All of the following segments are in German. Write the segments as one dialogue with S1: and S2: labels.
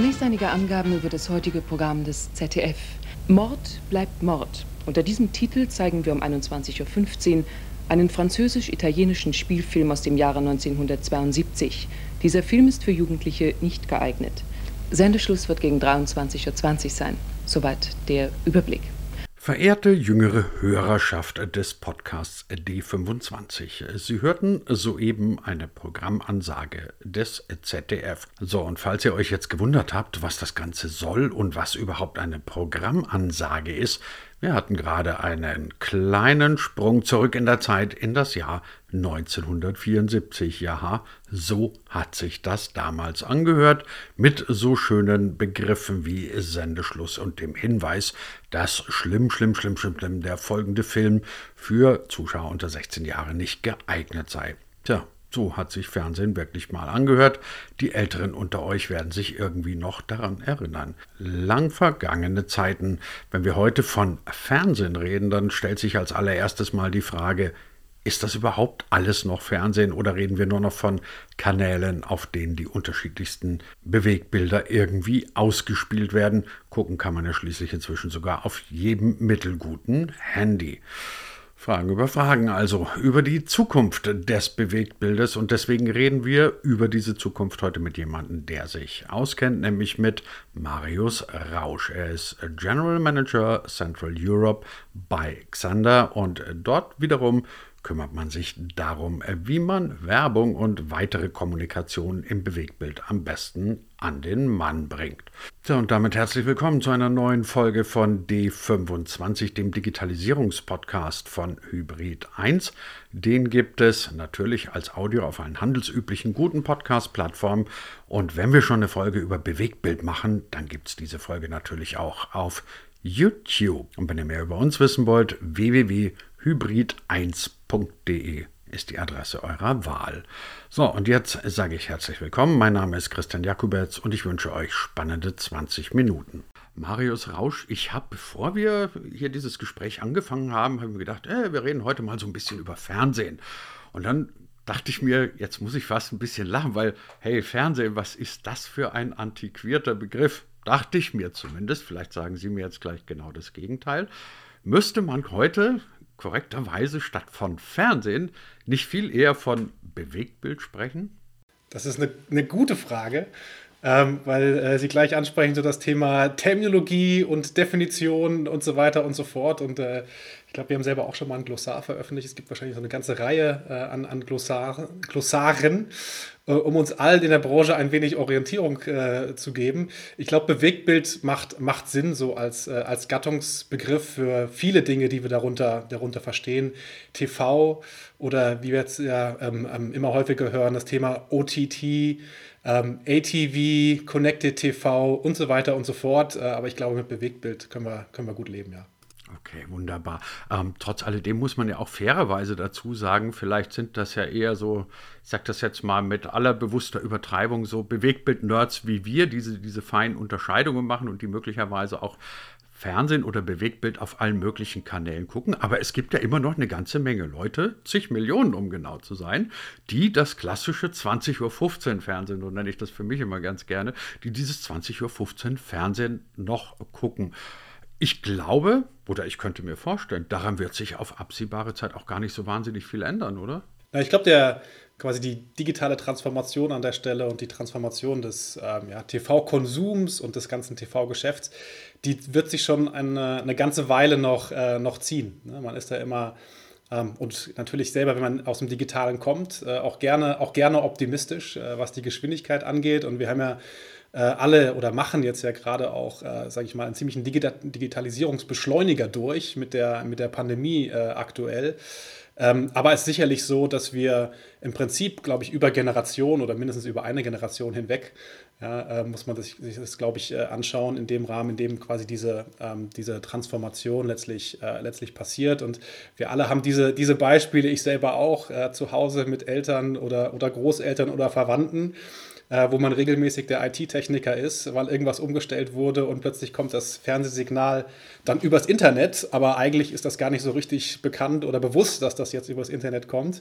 S1: Zunächst einige Angaben über das heutige Programm des ZDF. Mord bleibt Mord. Unter diesem Titel zeigen wir um 21.15 Uhr einen französisch-italienischen Spielfilm aus dem Jahre 1972. Dieser Film ist für Jugendliche nicht geeignet. Sendeschluss wird gegen 23.20 Uhr sein. Soweit der Überblick.
S2: Verehrte jüngere Hörerschaft des Podcasts D25, Sie hörten soeben eine Programmansage des ZDF. So, und falls ihr euch jetzt gewundert habt, was das Ganze soll und was überhaupt eine Programmansage ist, wir hatten gerade einen kleinen Sprung zurück in der Zeit in das Jahr 1974. Ja, so hat sich das damals angehört, mit so schönen Begriffen wie Sendeschluss und dem Hinweis, dass schlimm, schlimm, schlimm, schlimm, schlimm der folgende Film für Zuschauer unter 16 Jahren nicht geeignet sei. Tja, so hat sich Fernsehen wirklich mal angehört. Die Älteren unter euch werden sich irgendwie noch daran erinnern. Lang vergangene Zeiten. Wenn wir heute von Fernsehen reden, dann stellt sich als allererstes mal die Frage, ist das überhaupt alles noch Fernsehen oder reden wir nur noch von Kanälen, auf denen die unterschiedlichsten Bewegbilder irgendwie ausgespielt werden? Gucken kann man ja schließlich inzwischen sogar auf jedem mittelguten Handy. Fragen über Fragen also, über die Zukunft des Bewegtbildes und deswegen reden wir über diese Zukunft heute mit jemandem, der sich auskennt, nämlich mit Marius Rausch. Er ist General Manager Central Europe bei Xander und dort wiederum kümmert man sich darum, wie man Werbung und weitere Kommunikation im Bewegtbild am besten an den Mann bringt. So, und damit herzlich willkommen zu einer neuen Folge von D25, dem Digitalisierungspodcast von Hybrid 1. Den gibt es natürlich als Audio auf allen handelsüblichen guten Podcast-Plattformen. Und wenn wir schon eine Folge über Bewegtbild machen, dann gibt es diese Folge natürlich auch auf YouTube. Und wenn ihr mehr über uns wissen wollt, www.hybrid1.de ist die Adresse eurer Wahl. So, und jetzt sage ich herzlich willkommen. Mein Name ist Christian Jakubetz und ich wünsche euch spannende 20 Minuten. Marius Rausch, ich habe, bevor wir hier dieses Gespräch angefangen haben, habe mir gedacht, äh, wir reden heute mal so ein bisschen über Fernsehen. Und dann dachte ich mir, jetzt muss ich fast ein bisschen lachen, weil, hey, Fernsehen, was ist das für ein antiquierter Begriff? Dachte ich mir zumindest, vielleicht sagen Sie mir jetzt gleich genau das Gegenteil, müsste man heute korrekterweise statt von Fernsehen nicht viel eher von Bewegtbild sprechen?
S3: Das ist eine, eine gute Frage, ähm, weil äh, Sie gleich ansprechen, so das Thema Terminologie und Definition und so weiter und so fort. Und äh, ich glaube, wir haben selber auch schon mal ein Glossar veröffentlicht. Es gibt wahrscheinlich so eine ganze Reihe äh, an, an Glossar, Glossaren, äh, um uns allen in der Branche ein wenig Orientierung äh, zu geben. Ich glaube, Bewegtbild macht, macht Sinn so als, äh, als Gattungsbegriff für viele Dinge, die wir darunter, darunter verstehen. TV oder wie wir jetzt ja ähm, ähm immer häufiger hören, das Thema OTT, ähm, ATV, Connected TV und so weiter und so fort. Äh, aber ich glaube, mit Bewegtbild können wir, können wir gut leben, ja.
S2: Okay, wunderbar. Ähm, trotz alledem muss man ja auch fairerweise dazu sagen, vielleicht sind das ja eher so, ich sage das jetzt mal mit aller bewusster Übertreibung, so Bewegtbild-Nerds wie wir, diese, diese feinen Unterscheidungen machen und die möglicherweise auch Fernsehen oder Bewegtbild auf allen möglichen Kanälen gucken. Aber es gibt ja immer noch eine ganze Menge Leute, zig Millionen um genau zu sein, die das klassische 20.15 Uhr Fernsehen, so nenne ich das für mich immer ganz gerne, die dieses 20.15 Uhr Fernsehen noch gucken. Ich glaube, oder ich könnte mir vorstellen, daran wird sich auf absehbare Zeit auch gar nicht so wahnsinnig viel ändern, oder?
S3: Na, ich glaube, der quasi die digitale Transformation an der Stelle und die Transformation des ähm, ja, TV-Konsums und des ganzen TV-Geschäfts, die wird sich schon eine, eine ganze Weile noch, äh, noch ziehen. Ne? Man ist da immer ähm, und natürlich selber, wenn man aus dem Digitalen kommt, äh, auch, gerne, auch gerne optimistisch, äh, was die Geschwindigkeit angeht. Und wir haben ja alle oder machen jetzt ja gerade auch, äh, sage ich mal, einen ziemlichen Digitalisierungsbeschleuniger durch mit der, mit der Pandemie äh, aktuell. Ähm, aber es ist sicherlich so, dass wir im Prinzip, glaube ich, über Generationen oder mindestens über eine Generation hinweg, ja, äh, muss man sich das, das glaube ich, äh, anschauen, in dem Rahmen, in dem quasi diese, ähm, diese Transformation letztlich, äh, letztlich passiert. Und wir alle haben diese, diese Beispiele, ich selber auch, äh, zu Hause mit Eltern oder, oder Großeltern oder Verwandten äh, wo man regelmäßig der IT-Techniker ist, weil irgendwas umgestellt wurde und plötzlich kommt das Fernsehsignal dann übers Internet, aber eigentlich ist das gar nicht so richtig bekannt oder bewusst, dass das jetzt übers Internet kommt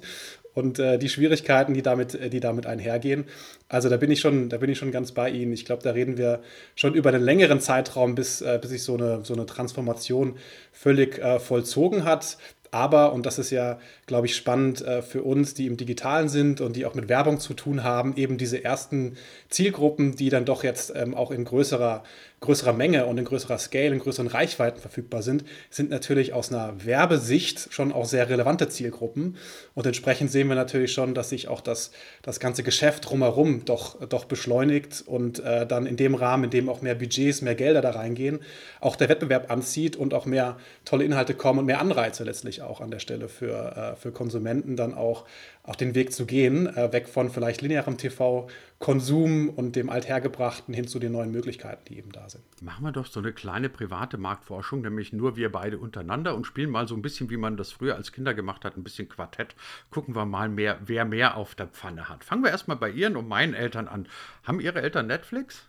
S3: und äh, die Schwierigkeiten, die damit, äh, die damit einhergehen. Also da bin ich schon, da bin ich schon ganz bei Ihnen. Ich glaube, da reden wir schon über einen längeren Zeitraum, bis, äh, bis sich so eine, so eine Transformation völlig äh, vollzogen hat. Aber, und das ist ja, glaube ich, spannend äh, für uns, die im Digitalen sind und die auch mit Werbung zu tun haben, eben diese ersten Zielgruppen, die dann doch jetzt ähm, auch in größerer größerer Menge und in größerer Scale, in größeren Reichweiten verfügbar sind, sind natürlich aus einer Werbesicht schon auch sehr relevante Zielgruppen. Und entsprechend sehen wir natürlich schon, dass sich auch das, das ganze Geschäft drumherum doch, doch beschleunigt und äh, dann in dem Rahmen, in dem auch mehr Budgets, mehr Gelder da reingehen, auch der Wettbewerb anzieht und auch mehr tolle Inhalte kommen und mehr Anreize letztlich auch an der Stelle für, äh, für Konsumenten dann auch auch den Weg zu gehen, äh, weg von vielleicht linearem TV-Konsum und dem Althergebrachten hin zu den neuen Möglichkeiten, die eben da sind.
S2: Machen wir doch so eine kleine private Marktforschung, nämlich nur wir beide untereinander und spielen mal so ein bisschen, wie man das früher als Kinder gemacht hat, ein bisschen Quartett. Gucken wir mal, mehr, wer mehr auf der Pfanne hat. Fangen wir erstmal bei Ihren und meinen Eltern an. Haben Ihre Eltern Netflix?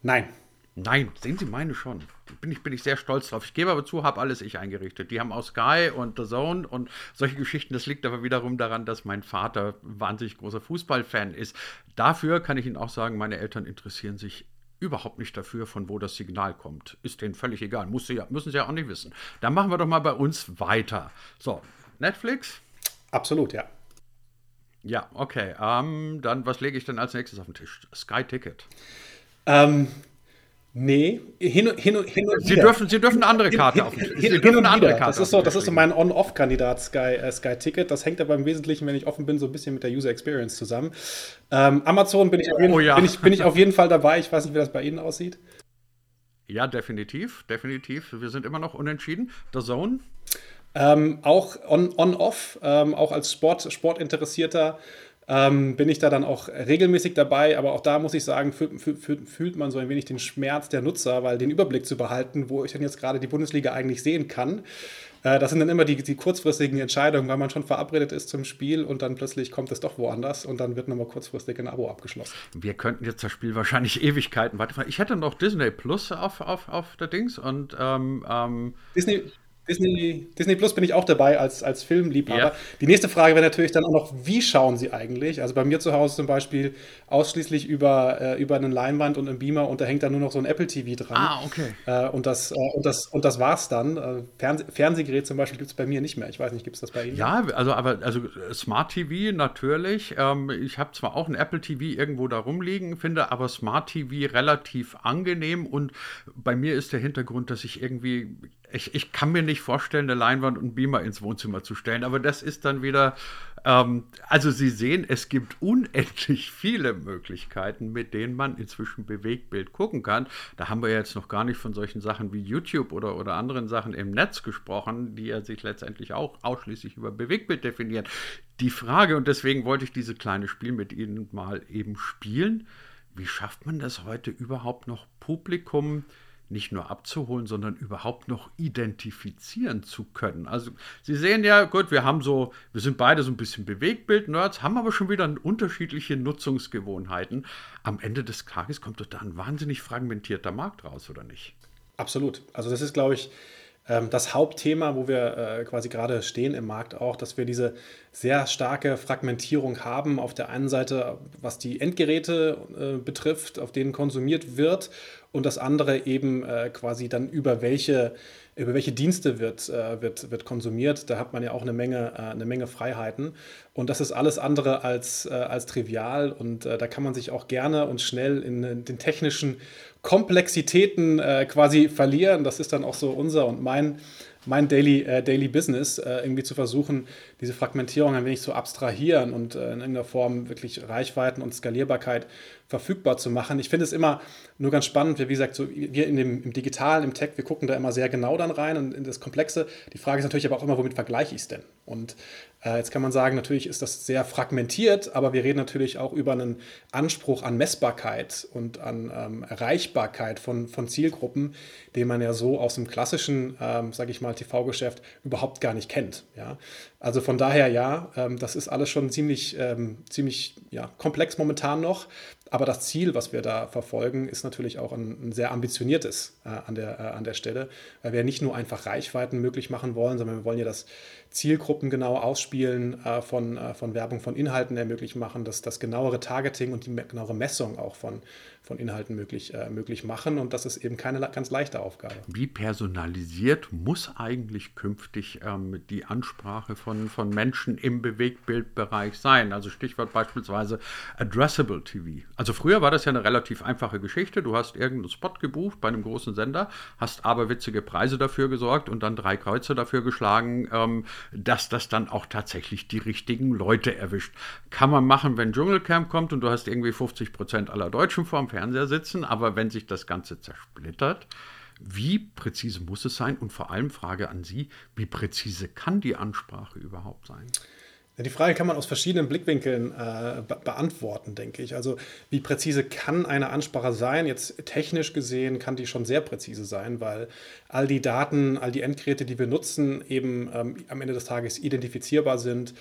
S3: Nein.
S2: Nein, sehen Sie meine schon. Bin ich, bin ich sehr stolz drauf. Ich gebe aber zu, habe alles ich eingerichtet. Die haben auch Sky und The Zone und solche Geschichten. Das liegt aber wiederum daran, dass mein Vater wahnsinnig großer Fußballfan ist. Dafür kann ich Ihnen auch sagen, meine Eltern interessieren sich überhaupt nicht dafür, von wo das Signal kommt. Ist denen völlig egal. Muss sie ja, müssen sie ja auch nicht wissen. Dann machen wir doch mal bei uns weiter. So, Netflix?
S3: Absolut, ja.
S2: Ja, okay. Ähm, dann, was lege ich denn als nächstes auf den Tisch? Sky Ticket.
S3: Ähm, Nee, hin, und, hin, hin
S2: und Sie wieder. Dürfen, Sie dürfen eine andere Karte auf.
S3: Sie hin, dürfen eine andere Karte das ist so, Das ist so mein On-Off-Kandidat Sky, äh, Sky Ticket. Das hängt aber im Wesentlichen, wenn ich offen bin, so ein bisschen mit der User Experience zusammen. Ähm, Amazon bin ich, jeden, oh, ja. bin, ich, bin ich auf jeden Fall dabei. Ich weiß nicht, wie das bei Ihnen aussieht.
S2: Ja, definitiv, definitiv. Wir sind immer noch unentschieden. The Zone?
S3: Ähm, auch on-off, on ähm, auch als Sport, Sportinteressierter ähm, bin ich da dann auch regelmäßig dabei. Aber auch da muss ich sagen, fühlt, fühlt, fühlt man so ein wenig den Schmerz der Nutzer, weil den Überblick zu behalten, wo ich denn jetzt gerade die Bundesliga eigentlich sehen kann. Äh, das sind dann immer die, die kurzfristigen Entscheidungen, weil man schon verabredet ist zum Spiel und dann plötzlich kommt es doch woanders und dann wird nochmal kurzfristig ein Abo abgeschlossen.
S2: Wir könnten jetzt das Spiel wahrscheinlich Ewigkeiten weiterfahren. Ich hätte noch Disney Plus auf, auf, auf der Dings und ähm, ähm
S3: Disney, Disney, Disney Plus bin ich auch dabei als, als Filmliebhaber. Ja. Die nächste Frage wäre natürlich dann auch noch, wie schauen Sie eigentlich? Also bei mir zu Hause zum Beispiel ausschließlich über, äh, über einen Leinwand und einen Beamer und da hängt dann nur noch so ein Apple TV dran.
S2: Ah, okay.
S3: Äh, und, das, äh, und, das, und das war's dann. Äh, Fernseh Fernsehgerät zum Beispiel gibt es bei mir nicht mehr. Ich weiß nicht, gibt es das bei Ihnen?
S2: Ja, also aber also Smart TV natürlich. Ähm, ich habe zwar auch ein Apple TV irgendwo da rumliegen, finde aber Smart TV relativ angenehm und bei mir ist der Hintergrund, dass ich irgendwie ich, ich kann mir nicht vorstellen, eine Leinwand und Beamer ins Wohnzimmer zu stellen, aber das ist dann wieder, ähm, also Sie sehen, es gibt unendlich viele Möglichkeiten, mit denen man inzwischen Bewegtbild gucken kann. Da haben wir jetzt noch gar nicht von solchen Sachen wie YouTube oder, oder anderen Sachen im Netz gesprochen, die ja sich letztendlich auch ausschließlich über Bewegtbild definieren. Die Frage, und deswegen wollte ich dieses kleine Spiel mit Ihnen mal eben spielen, wie schafft man das heute überhaupt noch Publikum nicht nur abzuholen, sondern überhaupt noch identifizieren zu können. Also Sie sehen ja, gut, wir haben so, wir sind beide so ein bisschen Bewegtbild-Nerds, haben aber schon wieder unterschiedliche Nutzungsgewohnheiten. Am Ende des Tages kommt doch da ein wahnsinnig fragmentierter Markt raus, oder nicht?
S3: Absolut. Also das ist, glaube ich, ähm, das Hauptthema, wo wir äh, quasi gerade stehen im Markt auch, dass wir diese sehr starke Fragmentierung haben. Auf der einen Seite, was die Endgeräte äh, betrifft, auf denen konsumiert wird und das andere eben äh, quasi dann über welche, über welche Dienste wird, äh, wird, wird konsumiert. Da hat man ja auch eine Menge, äh, eine Menge Freiheiten. Und das ist alles andere als, äh, als trivial. Und äh, da kann man sich auch gerne und schnell in, in den technischen Komplexitäten äh, quasi verlieren. Das ist dann auch so unser und mein mein Daily, äh, Daily Business, äh, irgendwie zu versuchen, diese Fragmentierung ein wenig zu abstrahieren und äh, in irgendeiner Form wirklich Reichweiten und Skalierbarkeit verfügbar zu machen. Ich finde es immer nur ganz spannend, wie gesagt, so wir in dem, im Digitalen, im Tech, wir gucken da immer sehr genau dann rein und in das Komplexe. Die Frage ist natürlich aber auch immer, womit vergleiche ich es denn? Und äh, jetzt kann man sagen, natürlich ist das sehr fragmentiert, aber wir reden natürlich auch über einen Anspruch an Messbarkeit und an ähm, Erreichbarkeit von, von Zielgruppen, den man ja so aus dem klassischen, ähm, sage ich mal, TV-Geschäft überhaupt gar nicht kennt. Ja? Also von daher ja, ähm, das ist alles schon ziemlich, ähm, ziemlich ja, komplex momentan noch. Aber das Ziel, was wir da verfolgen, ist natürlich auch ein, ein sehr ambitioniertes äh, an, der, äh, an der Stelle, weil wir nicht nur einfach Reichweiten möglich machen wollen, sondern wir wollen ja das Zielgruppen genau ausspielen äh, von, äh, von Werbung, von Inhalten ermöglich machen, dass das genauere Targeting und die genauere Messung auch von, von Inhalten möglich, äh, möglich machen. Und das ist eben keine ganz leichte Aufgabe.
S2: Wie personalisiert muss eigentlich künftig ähm, die Ansprache von, von Menschen im Bewegtbildbereich sein? Also Stichwort beispielsweise Addressable TV. Also früher war das ja eine relativ einfache Geschichte. Du hast irgendeinen Spot gebucht bei einem großen Sender, hast aber witzige Preise dafür gesorgt und dann drei Kreuze dafür geschlagen, ähm, dass das dann auch tatsächlich die richtigen Leute erwischt. Kann man machen, wenn Dschungelcamp kommt und du hast irgendwie 50 Prozent aller Deutschen vorm Fernseher sitzen, aber wenn sich das Ganze zersplittert, wie präzise muss es sein? Und vor allem Frage an Sie, wie präzise kann die Ansprache überhaupt sein?
S3: Ja, die Frage kann man aus verschiedenen Blickwinkeln äh, be beantworten, denke ich. Also wie präzise kann eine Ansprache sein? Jetzt technisch gesehen kann die schon sehr präzise sein, weil all die Daten, all die Endgeräte, die wir nutzen, eben ähm, am Ende des Tages identifizierbar sind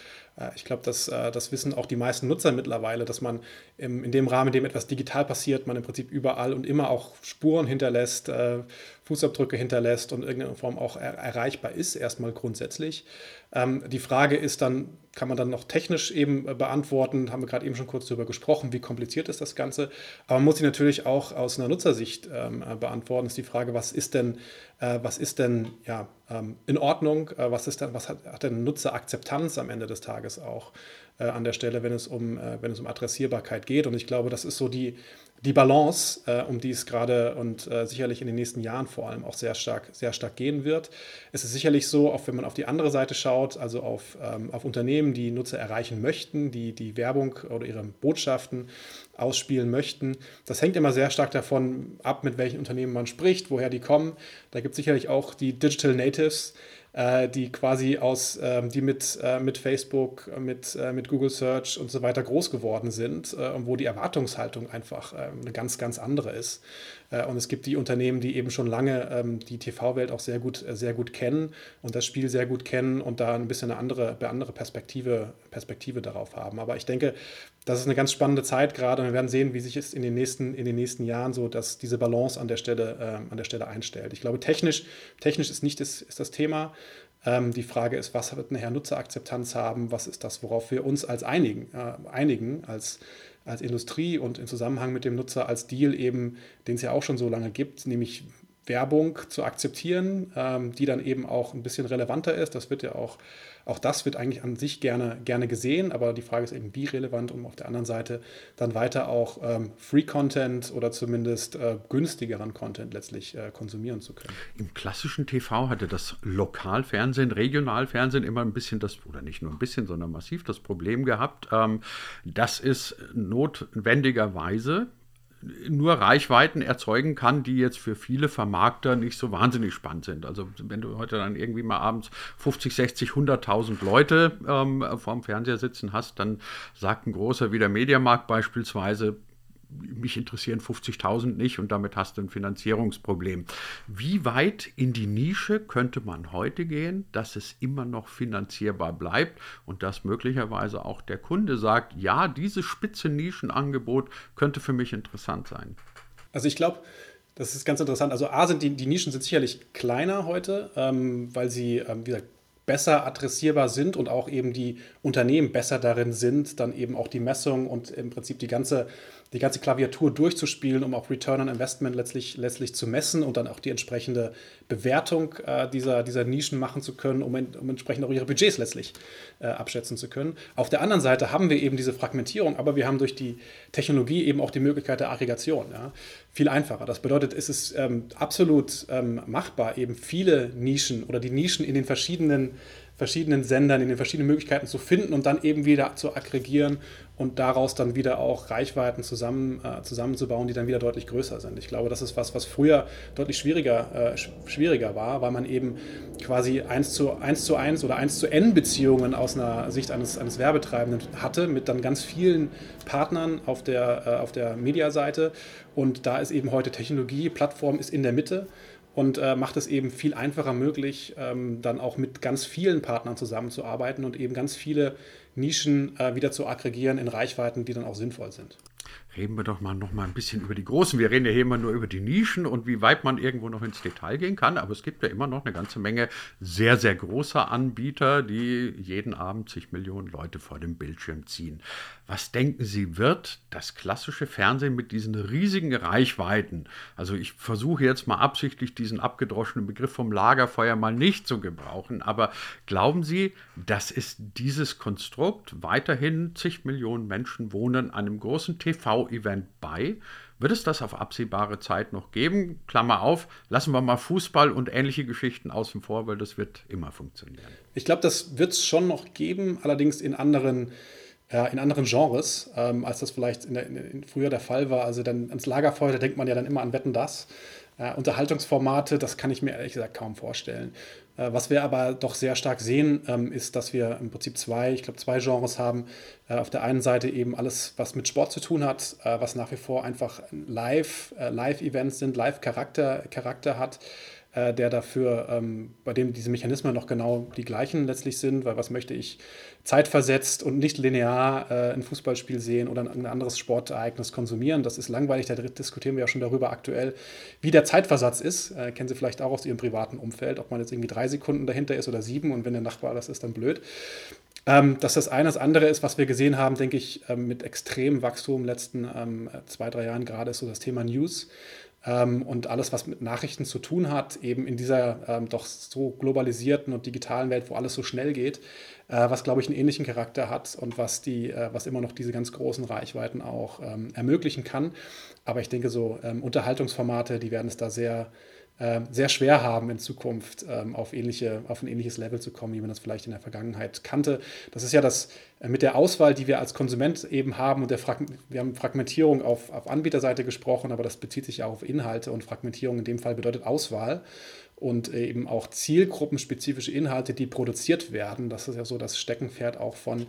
S3: ich glaube, das, äh, das wissen auch die meisten Nutzer mittlerweile, dass man in dem Rahmen, in dem etwas digital passiert, man im Prinzip überall und immer auch Spuren hinterlässt, äh, Fußabdrücke hinterlässt und in irgendeiner Form auch erreichbar ist, erstmal grundsätzlich. Ähm, die Frage ist dann, kann man dann noch technisch eben beantworten, haben wir gerade eben schon kurz darüber gesprochen, wie kompliziert ist das Ganze. Aber man muss sie natürlich auch aus einer Nutzersicht ähm, beantworten. Ist die Frage, was ist denn, was ist denn ja, ähm, in Ordnung, was, ist denn, was hat, hat denn Nutzerakzeptanz am Ende des Tages? Tages auch äh, an der Stelle, wenn es, um, äh, wenn es um Adressierbarkeit geht. Und ich glaube, das ist so die, die Balance, äh, um die es gerade und äh, sicherlich in den nächsten Jahren vor allem auch sehr stark, sehr stark gehen wird. Es ist sicherlich so, auch wenn man auf die andere Seite schaut, also auf, ähm, auf Unternehmen, die Nutzer erreichen möchten, die die Werbung oder ihre Botschaften ausspielen möchten. Das hängt immer sehr stark davon ab, mit welchen Unternehmen man spricht, woher die kommen. Da gibt es sicherlich auch die Digital Natives, die quasi aus, ähm, die mit, äh, mit Facebook, mit, äh, mit Google Search und so weiter groß geworden sind und wo die Erwartungshaltung einfach eine ganz, ganz andere ist. Und es gibt die Unternehmen, die eben schon lange ähm, die TV-Welt auch sehr gut, sehr gut kennen und das Spiel sehr gut kennen und da ein bisschen eine andere, eine andere Perspektive, Perspektive darauf haben. Aber ich denke, das ist eine ganz spannende Zeit gerade und wir werden sehen, wie sich es in den nächsten, in den nächsten Jahren so, dass diese Balance an der Stelle, äh, an der Stelle einstellt. Ich glaube, technisch, technisch ist nicht das, ist das Thema. Ähm, die Frage ist, was wird nachher Nutzerakzeptanz haben? Was ist das, worauf wir uns als einigen, äh, einigen als, als Industrie und im Zusammenhang mit dem Nutzer als Deal eben, den es ja auch schon so lange gibt, nämlich Werbung zu akzeptieren, ähm, die dann eben auch ein bisschen relevanter ist. Das wird ja auch auch das wird eigentlich an sich gerne, gerne gesehen, aber die Frage ist eben, wie relevant, um auf der anderen Seite dann weiter auch ähm, Free-Content oder zumindest äh, günstigeren Content letztlich äh, konsumieren zu können.
S2: Im klassischen TV hatte das Lokalfernsehen, Regionalfernsehen immer ein bisschen das, oder nicht nur ein bisschen, sondern massiv das Problem gehabt, ähm, dass es notwendigerweise nur Reichweiten erzeugen kann, die jetzt für viele Vermarkter nicht so wahnsinnig spannend sind. Also wenn du heute dann irgendwie mal abends 50, 60, 100.000 Leute ähm, vorm Fernseher sitzen hast, dann sagt ein großer wie der Mediamarkt beispielsweise, mich interessieren 50.000 nicht und damit hast du ein Finanzierungsproblem. Wie weit in die Nische könnte man heute gehen, dass es immer noch finanzierbar bleibt und dass möglicherweise auch der Kunde sagt, ja, dieses spitze Nischenangebot könnte für mich interessant sein?
S3: Also ich glaube, das ist ganz interessant. Also A sind die, die Nischen sind sicherlich kleiner heute, ähm, weil sie, ähm, wie gesagt, besser adressierbar sind und auch eben die Unternehmen besser darin sind, dann eben auch die Messung und im Prinzip die ganze die ganze Klaviatur durchzuspielen, um auch Return on Investment letztlich, letztlich zu messen und dann auch die entsprechende Bewertung äh, dieser, dieser Nischen machen zu können, um, um entsprechend auch ihre Budgets letztlich äh, abschätzen zu können. Auf der anderen Seite haben wir eben diese Fragmentierung, aber wir haben durch die Technologie eben auch die Möglichkeit der Aggregation. Ja? Viel einfacher. Das bedeutet, es ist ähm, absolut ähm, machbar, eben viele Nischen oder die Nischen in den verschiedenen verschiedenen Sendern, in den verschiedenen Möglichkeiten zu finden und dann eben wieder zu aggregieren und daraus dann wieder auch Reichweiten zusammen, äh, zusammenzubauen, die dann wieder deutlich größer sind. Ich glaube, das ist was, was früher deutlich schwieriger, äh, schwieriger war, weil man eben quasi 1 zu 1, zu 1 oder 1 zu N Beziehungen aus einer Sicht eines, eines Werbetreibenden hatte, mit dann ganz vielen Partnern auf der, äh, auf der Mediaseite. Und da ist eben heute Technologie, Plattform ist in der Mitte und äh, macht es eben viel einfacher möglich, ähm, dann auch mit ganz vielen Partnern zusammenzuarbeiten und eben ganz viele Nischen äh, wieder zu aggregieren in Reichweiten, die dann auch sinnvoll sind
S2: reden wir doch mal noch mal ein bisschen über die Großen. Wir reden ja hier immer nur über die Nischen und wie weit man irgendwo noch ins Detail gehen kann. Aber es gibt ja immer noch eine ganze Menge sehr, sehr großer Anbieter, die jeden Abend zig Millionen Leute vor dem Bildschirm ziehen. Was denken Sie, wird das klassische Fernsehen mit diesen riesigen Reichweiten, also ich versuche jetzt mal absichtlich diesen abgedroschenen Begriff vom Lagerfeuer mal nicht zu gebrauchen, aber glauben Sie, dass es dieses Konstrukt weiterhin zig Millionen Menschen wohnen einem großen TV-Event bei? Wird es das auf absehbare Zeit noch geben? Klammer auf, lassen wir mal Fußball und ähnliche Geschichten außen vor, weil das wird immer funktionieren.
S3: Ich glaube, das wird es schon noch geben, allerdings in anderen äh, in anderen Genres, ähm, als das vielleicht in der, in, früher der Fall war. Also dann ans Lagerfeuer, da denkt man ja dann immer an Wetten das. Äh, Unterhaltungsformate, das kann ich mir ehrlich gesagt kaum vorstellen. Äh, was wir aber doch sehr stark sehen, ähm, ist, dass wir im Prinzip zwei, ich glaube, zwei Genres haben. Äh, auf der einen Seite eben alles, was mit Sport zu tun hat, äh, was nach wie vor einfach Live, äh, Live-Events sind, Live-Charakter Charakter hat äh, der dafür, ähm, bei dem diese Mechanismen noch genau die gleichen letztlich sind, weil was möchte ich zeitversetzt und nicht linear äh, ein Fußballspiel sehen oder ein, ein anderes Sportereignis konsumieren. Das ist langweilig, da diskutieren wir ja schon darüber aktuell, wie der Zeitversatz ist. Äh, kennen Sie vielleicht auch aus Ihrem privaten Umfeld, ob man jetzt irgendwie drei Sekunden dahinter ist oder sieben und wenn der Nachbar das ist, dann blöd. Ähm, dass das eine. Das andere ist, was wir gesehen haben, denke ich, ähm, mit extremem Wachstum in den letzten ähm, zwei, drei Jahren gerade, ist so das Thema News ähm, und alles, was mit Nachrichten zu tun hat, eben in dieser ähm, doch so globalisierten und digitalen Welt, wo alles so schnell geht, äh, was, glaube ich, einen ähnlichen Charakter hat und was, die, äh, was immer noch diese ganz großen Reichweiten auch ähm, ermöglichen kann. Aber ich denke, so ähm, Unterhaltungsformate, die werden es da sehr sehr schwer haben, in Zukunft ähm, auf, ähnliche, auf ein ähnliches Level zu kommen, wie man das vielleicht in der Vergangenheit kannte. Das ist ja das äh, mit der Auswahl, die wir als Konsument eben haben und der Frag wir haben Fragmentierung auf, auf Anbieterseite gesprochen, aber das bezieht sich ja auch auf Inhalte und Fragmentierung in dem Fall bedeutet Auswahl und äh, eben auch zielgruppenspezifische Inhalte, die produziert werden. Das ist ja so das Steckenpferd auch von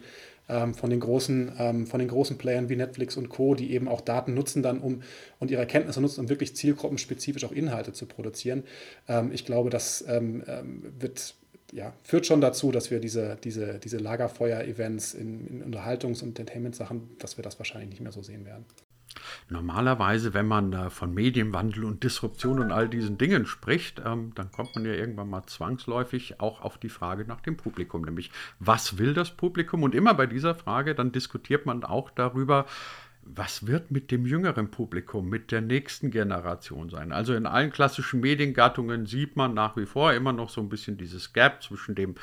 S3: ähm, von, den großen, ähm, von den großen Playern wie Netflix und Co., die eben auch Daten nutzen dann, um und ihre Erkenntnisse nutzen, um wirklich zielgruppenspezifisch auch Inhalte zu produzieren. Ähm, ich glaube, das ähm, ähm, wird ja, führt schon dazu, dass wir diese, diese, diese Lagerfeuer-Events in, in Unterhaltungs- und Entertainment-Sachen, dass wir das wahrscheinlich nicht mehr so sehen werden.
S2: Normalerweise, wenn man äh, von Medienwandel und Disruption und all diesen Dingen spricht, ähm, dann kommt man ja irgendwann mal zwangsläufig auch auf die Frage nach dem Publikum, nämlich was will das Publikum? Und immer bei dieser Frage, dann diskutiert man auch darüber, was wird mit dem jüngeren Publikum, mit der nächsten Generation sein? Also in allen klassischen Mediengattungen sieht man nach wie vor immer noch so ein bisschen dieses Gap zwischen dem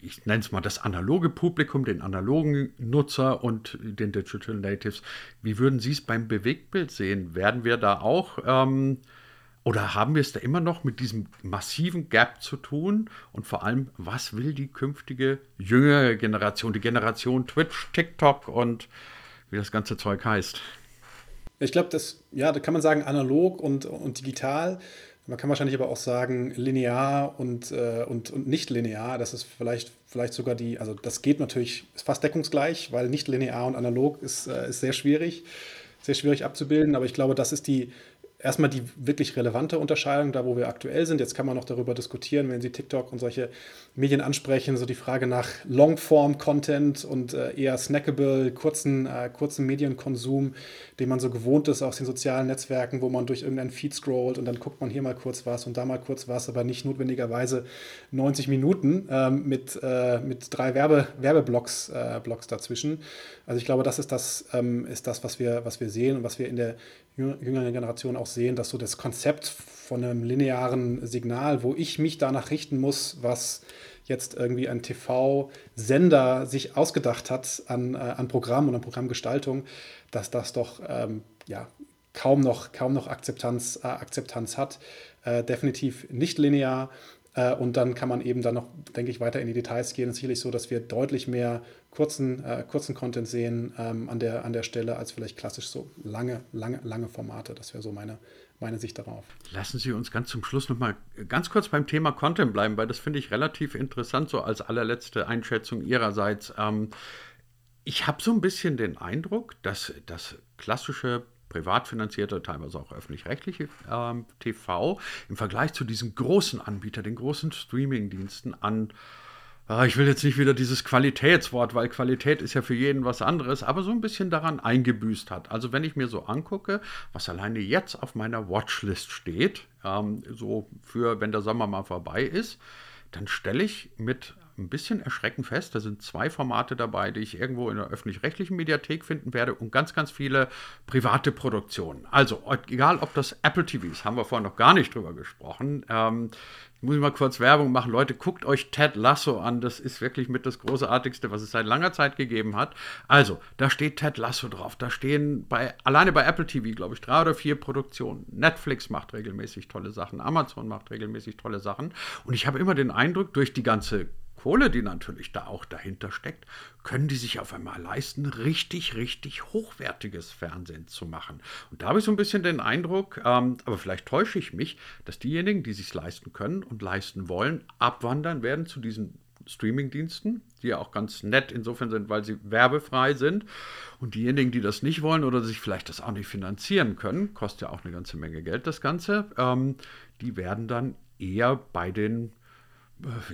S2: ich nenne es mal das analoge Publikum, den analogen Nutzer und den Digital Natives. Wie würden Sie es beim Bewegtbild sehen? Werden wir da auch ähm, oder haben wir es da immer noch mit diesem massiven Gap zu tun? Und vor allem, was will die künftige jüngere Generation, die Generation Twitch, TikTok und wie das ganze Zeug heißt?
S3: Ich glaube, das, ja, da kann man sagen, analog und, und digital. Man kann wahrscheinlich aber auch sagen, linear und, äh, und, und nicht linear. Das ist vielleicht, vielleicht sogar die, also das geht natürlich, ist fast deckungsgleich, weil nicht linear und analog ist, äh, ist sehr schwierig, sehr schwierig abzubilden. Aber ich glaube, das ist die, erstmal die wirklich relevante Unterscheidung, da wo wir aktuell sind. Jetzt kann man noch darüber diskutieren, wenn Sie TikTok und solche Medien ansprechen, so die Frage nach Longform-Content und äh, eher snackable, kurzen, äh, kurzen Medienkonsum, den man so gewohnt ist aus den sozialen Netzwerken, wo man durch irgendeinen Feed scrollt und dann guckt man hier mal kurz was und da mal kurz was, aber nicht notwendigerweise 90 Minuten ähm, mit, äh, mit drei Werbe, Werbeblocks äh, Blocks dazwischen. Also ich glaube, das ist das, ähm, ist das was, wir, was wir sehen und was wir in der jüngeren Generation auch sehen, dass so das Konzept von einem linearen Signal, wo ich mich danach richten muss, was jetzt irgendwie ein TV-Sender sich ausgedacht hat an, äh, an Programm und an Programmgestaltung, dass das doch ähm, ja, kaum noch, kaum noch Akzeptanz, äh, Akzeptanz hat. Äh, definitiv nicht linear. Äh, und dann kann man eben dann noch, denke ich, weiter in die Details gehen. Es ist sicherlich so, dass wir deutlich mehr kurzen, äh, kurzen Content sehen ähm, an, der, an der Stelle als vielleicht klassisch so lange, lange, lange Formate. Das wäre so meine, meine Sicht darauf.
S2: Lassen Sie uns ganz zum Schluss noch mal ganz kurz beim Thema Content bleiben, weil das finde ich relativ interessant, so als allerletzte Einschätzung Ihrerseits. Ähm, ich habe so ein bisschen den Eindruck, dass das klassische privat finanzierte, teilweise auch öffentlich-rechtliche äh, TV im Vergleich zu diesen großen Anbietern, den großen Streaming-Diensten an ah, ich will jetzt nicht wieder dieses Qualitätswort, weil Qualität ist ja für jeden was anderes, aber so ein bisschen daran eingebüßt hat. Also wenn ich mir so angucke, was alleine jetzt auf meiner Watchlist steht, ähm, so für wenn der Sommer mal vorbei ist, dann stelle ich mit ein bisschen erschreckend fest. Da sind zwei Formate dabei, die ich irgendwo in der öffentlich-rechtlichen Mediathek finden werde und ganz, ganz viele private Produktionen. Also, egal ob das Apple TV ist, haben wir vorhin noch gar nicht drüber gesprochen. Ähm, muss ich mal kurz Werbung machen. Leute, guckt euch Ted Lasso an. Das ist wirklich mit das Großartigste, was es seit langer Zeit gegeben hat. Also, da steht Ted Lasso drauf. Da stehen bei, alleine bei Apple TV, glaube ich, drei oder vier Produktionen. Netflix macht regelmäßig tolle Sachen. Amazon macht regelmäßig tolle Sachen. Und ich habe immer den Eindruck, durch die ganze Kohle, die natürlich da auch dahinter steckt, können die sich auf einmal leisten, richtig, richtig hochwertiges Fernsehen zu machen. Und da habe ich so ein bisschen den Eindruck, ähm, aber vielleicht täusche ich mich, dass diejenigen, die sich leisten können und leisten wollen, abwandern werden zu diesen Streamingdiensten, die ja auch ganz nett insofern sind, weil sie werbefrei sind. Und diejenigen, die das nicht wollen oder sich vielleicht das auch nicht finanzieren können, kostet ja auch eine ganze Menge Geld das Ganze, ähm, die werden dann eher bei den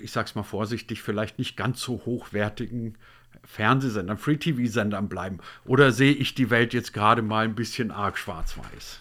S2: ich sag's mal vorsichtig, vielleicht nicht ganz so hochwertigen Fernsehsendern, Free-TV-Sendern bleiben? Oder sehe ich die Welt jetzt gerade mal ein bisschen arg schwarz-weiß?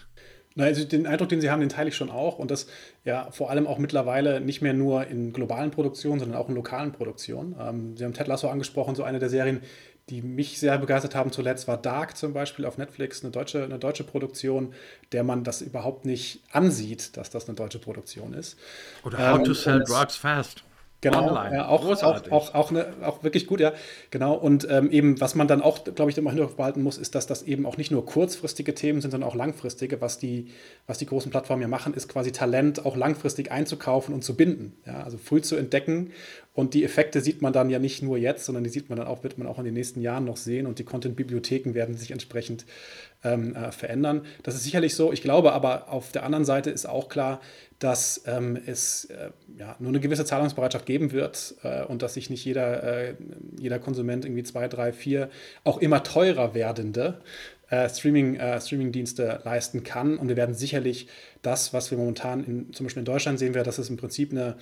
S3: Na, also den Eindruck, den Sie haben, den teile ich schon auch. Und das ja vor allem auch mittlerweile nicht mehr nur in globalen Produktionen, sondern auch in lokalen Produktionen. Ähm, Sie haben Ted Lasso angesprochen, so eine der Serien, die mich sehr begeistert haben zuletzt, war Dark zum Beispiel auf Netflix, eine deutsche, eine deutsche Produktion, der man das überhaupt nicht ansieht, dass das eine deutsche Produktion ist.
S2: Oder How ähm, to Sell Drugs Fast.
S3: Genau, Online. Ja, auch, auch, auch, auch, eine, auch wirklich gut, ja. Genau. Und ähm, eben, was man dann auch, glaube ich, immer Hinterkopf behalten muss, ist, dass das eben auch nicht nur kurzfristige Themen sind, sondern auch langfristige. Was die, was die großen Plattformen ja machen, ist quasi Talent auch langfristig einzukaufen und zu binden. Ja? Also früh zu entdecken und die Effekte sieht man dann ja nicht nur jetzt, sondern die sieht man dann auch, wird man auch in den nächsten Jahren noch sehen und die Content-Bibliotheken werden sich entsprechend ähm, äh, verändern. Das ist sicherlich so. Ich glaube aber auf der anderen Seite ist auch klar, dass ähm, es äh, ja, nur eine gewisse Zahlungsbereitschaft geben wird äh, und dass sich nicht jeder, äh, jeder Konsument irgendwie zwei, drei, vier auch immer teurer werdende äh, Streaming, äh, Streaming-Dienste leisten kann. Und wir werden sicherlich das, was wir momentan in, zum Beispiel in Deutschland sehen, wir, dass es im Prinzip eine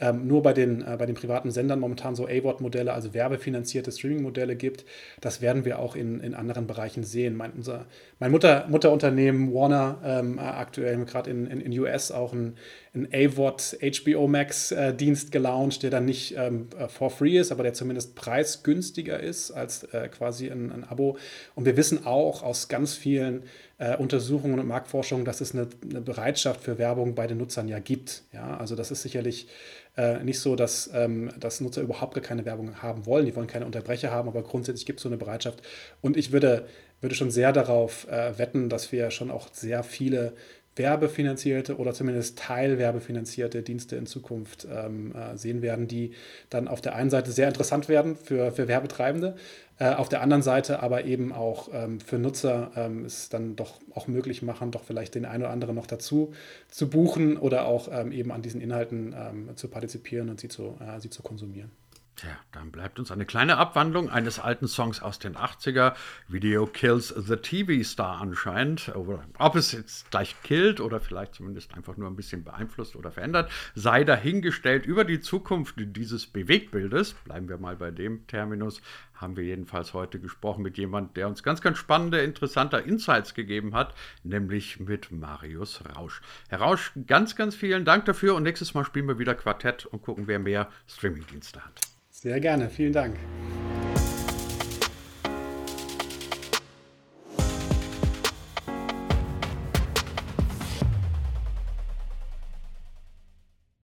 S3: ähm, nur bei den, äh, bei den privaten Sendern momentan so AVOD-Modelle, also werbefinanzierte Streaming-Modelle gibt. Das werden wir auch in, in anderen Bereichen sehen. Mein, unser, mein Mutter, Mutterunternehmen Warner ähm, aktuell gerade in, in, in US auch ein, ein AVOD HBO Max-Dienst äh, gelauncht, der dann nicht ähm, äh, for free ist, aber der zumindest preisgünstiger ist als äh, quasi ein, ein Abo. Und wir wissen auch aus ganz vielen äh, Untersuchungen und Marktforschungen, dass es eine, eine, Bereitschaft für Werbung bei den Nutzern ja gibt. Ja, also das ist sicherlich äh, nicht so, dass, ähm, dass Nutzer überhaupt gar keine Werbung haben wollen. Die wollen keine Unterbrecher haben, aber grundsätzlich gibt es so eine Bereitschaft. Und ich würde, würde schon sehr darauf äh, wetten, dass wir schon auch sehr viele werbefinanzierte oder zumindest teilwerbefinanzierte Dienste in Zukunft ähm, äh, sehen werden, die dann auf der einen Seite sehr interessant werden für, für Werbetreibende, auf der anderen Seite aber eben auch ähm, für Nutzer ähm, es dann doch auch möglich machen, doch vielleicht den einen oder anderen noch dazu zu buchen oder auch ähm, eben an diesen Inhalten ähm, zu partizipieren und sie zu, äh, sie zu konsumieren.
S2: Tja, dann bleibt uns eine kleine Abwandlung eines alten Songs aus den 80er, Video Kills the TV Star anscheinend. Ob es jetzt gleich killt oder vielleicht zumindest einfach nur ein bisschen beeinflusst oder verändert, sei dahingestellt. Über die Zukunft dieses Bewegtbildes, bleiben wir mal bei dem Terminus, haben wir jedenfalls heute gesprochen mit jemandem, der uns ganz, ganz spannende, interessante Insights gegeben hat, nämlich mit Marius Rausch. Herr Rausch, ganz, ganz vielen Dank dafür und nächstes Mal spielen wir wieder Quartett und gucken, wer mehr Streamingdienste hat.
S3: Sehr gerne, vielen Dank.